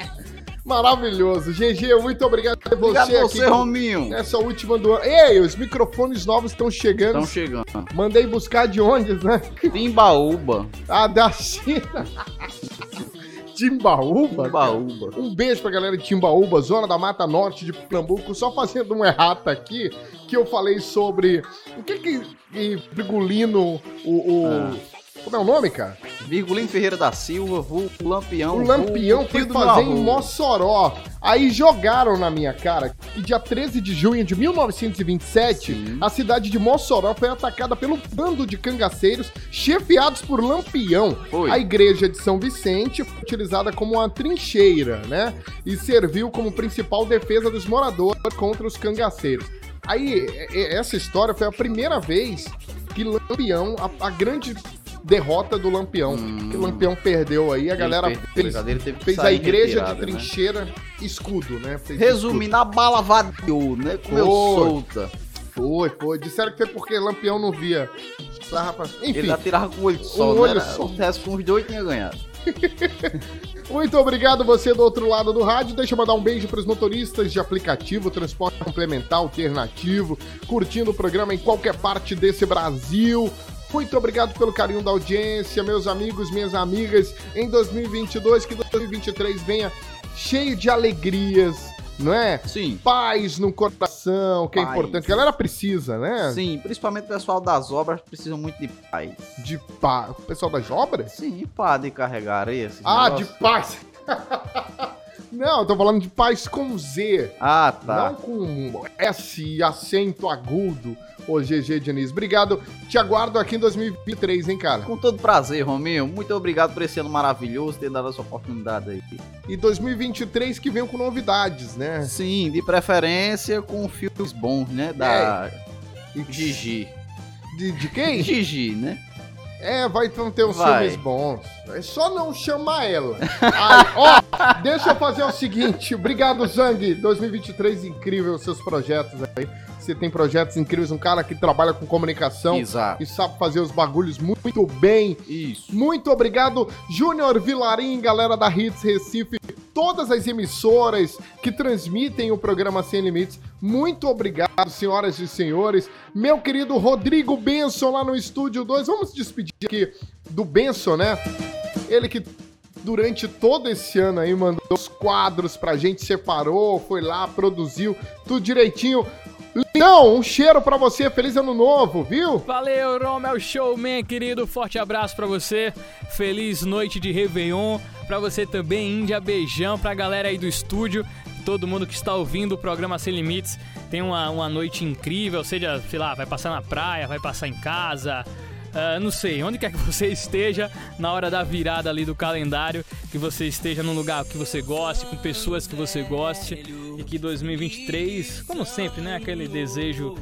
Maravilhoso. GG, muito obrigado por você Obrigado a você, aqui. Rominho. Nessa última do ano. Ei, os microfones novos estão chegando. Estão chegando. Mandei buscar de onde, né? Timbaúba. Ah, da China. *laughs* Timbaúba? Timbaúba. Um beijo pra galera de Timbaúba, zona da Mata Norte de Pernambuco. Só fazendo um errata aqui, que eu falei sobre... O que que, que Brigulino, o... o- Como é o nome, cara? Virgulino Ferreira da Silva, vulgo Lampião. O Lampião vulgo foi fazer em. Mossoró. Aí jogaram na minha cara que dia 13 de junho de 1927, a cidade de Mossoró foi atacada pelo bando de cangaceiros chefiados por Lampião. A igreja de São Vicente foi utilizada como uma trincheira, né? E serviu como principal defesa dos moradores contra os cangaceiros. Aí, essa história foi a primeira vez que Lampião, a, a grande derrota do Lampião, que o Lampião perdeu aí, a Ele galera fez, fez a igreja de né? trincheira escudo, né? Fez Resumindo, a bala vadiou, né? Comeu Foi. solta. Foi, foi. Disseram que foi porque Lampião não via. Enfim. Ele atirava com o olho só, Um né? olho só. O resto com os dois tinha ganhado. *laughs* Muito obrigado você do outro lado do rádio. Deixa eu mandar um beijo para os motoristas de aplicativo, transporte complementar alternativo, curtindo o programa em qualquer parte desse Brasil. Muito obrigado pelo carinho da audiência, meus amigos, minhas amigas. Em 2022, que 2023 venha cheio de alegrias, não é? Sim. Paz no coração, que é Paz. importante. A galera precisa, né? Sim, principalmente o pessoal das obras precisa muito de paz. De paz. O pessoal das obras? Sim, pá de carregar esses Ah, de paz. *laughs* Não, eu tô falando de paz com Z. Ah, tá. Não com S acento agudo. Ô, GG Diniz, obrigado. Te aguardo aqui em 2023, hein, cara? Com todo prazer, Rominho. Muito obrigado por esse ano maravilhoso, ter dado essa oportunidade aí. E 2023 que vem com novidades, né? Sim, de preferência com filmes bons, né? Da Gigi. De, de quem? *laughs* Gigi, né? É, vai então ter uns Vai. filmes bons. É só não chamar ela. Aí, ó, deixa eu fazer o seguinte. Obrigado, Zang. 2023 incrível, seus projetos aí. Você tem projetos incríveis, um cara que trabalha com comunicação Exato. e sabe fazer os bagulhos muito bem. Isso. Muito obrigado, Júnior Vilarim, galera da Hits Recife, todas as emissoras que transmitem o programa Sem Limites. Muito obrigado, senhoras e senhores. Meu querido Rodrigo Benson lá no Estúdio 2. Vamos despedir aqui do Benson, né? Ele que durante todo esse ano aí mandou os quadros pra gente, separou, foi lá, produziu, tudo direitinho. Lindão, um cheiro pra você, feliz ano novo, viu? Valeu, Romel Showman, querido. Forte abraço pra você. Feliz noite de Réveillon. Pra você também, Índia. Beijão pra galera aí do estúdio. Todo mundo que está ouvindo o programa Sem Limites. Tem uma, uma noite incrível. Seja, sei lá, vai passar na praia, vai passar em casa. ah, não sei, onde quer que *laughs* você esteja, na hora da virada ali do calendário, que você esteja num lugar que você goste, com pessoas que você goste, e que 2023, como sempre, né, aquele desejo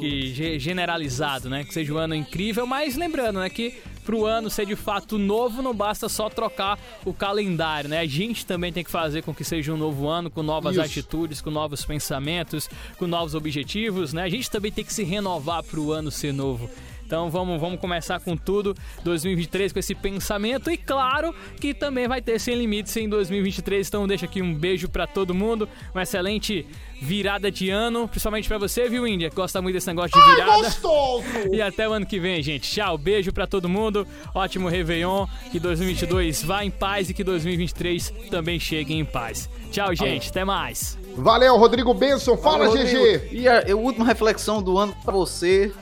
que ge- generalizado, né, que seja um ano incrível, mas lembrando, né, que pro ano ser de fato novo, não basta só trocar o calendário, né? A gente também tem que fazer com que seja um novo ano, com novas Isso. atitudes, com novos pensamentos, com novos objetivos, né? A gente também tem que se renovar pro ano ser novo. Então vamos, vamos começar com tudo 2023 com esse pensamento e claro que também vai ter sem limites em 2023. Então deixa aqui um beijo pra todo mundo, uma excelente virada de ano, principalmente pra você, viu, Índia, que gosta muito desse negócio de virada. Gostoso! E até o ano que vem, gente. Tchau, beijo pra todo mundo. Ótimo Réveillon. Que 2022 vá em paz e que 2023 também chegue em paz. Tchau, gente. Até mais. Valeu, Rodrigo Benson. Fala, Ô, GG. E a, a última reflexão do ano pra você,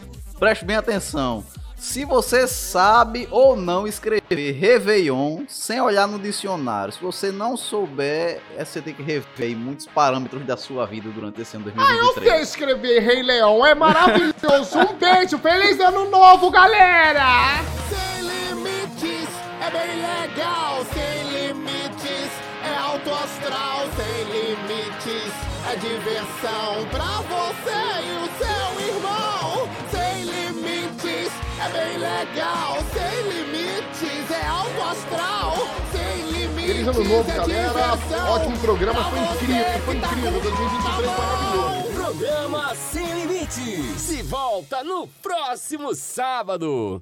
preste bem atenção. Se você sabe ou não escrever Réveillon sem olhar no dicionário, se você não souber, é, você tem que rever muitos parâmetros da sua vida durante esse ano Ah, eu 2023. sei escrever Rei Leão, é maravilhoso. Um beijo, feliz ano novo, galera! Sem limites, é bem legal. Sem limites, é alto astral. Sem limites, é diversão pra você e o seu bem legal. Sem limites, é alto astral. Sem limites. Feliz ano novo, é galera. diversão Ótimo programa, foi incrível, foi tá incrível. 2023 maravilhoso. Programa Sem Limites. Se volta no próximo sábado.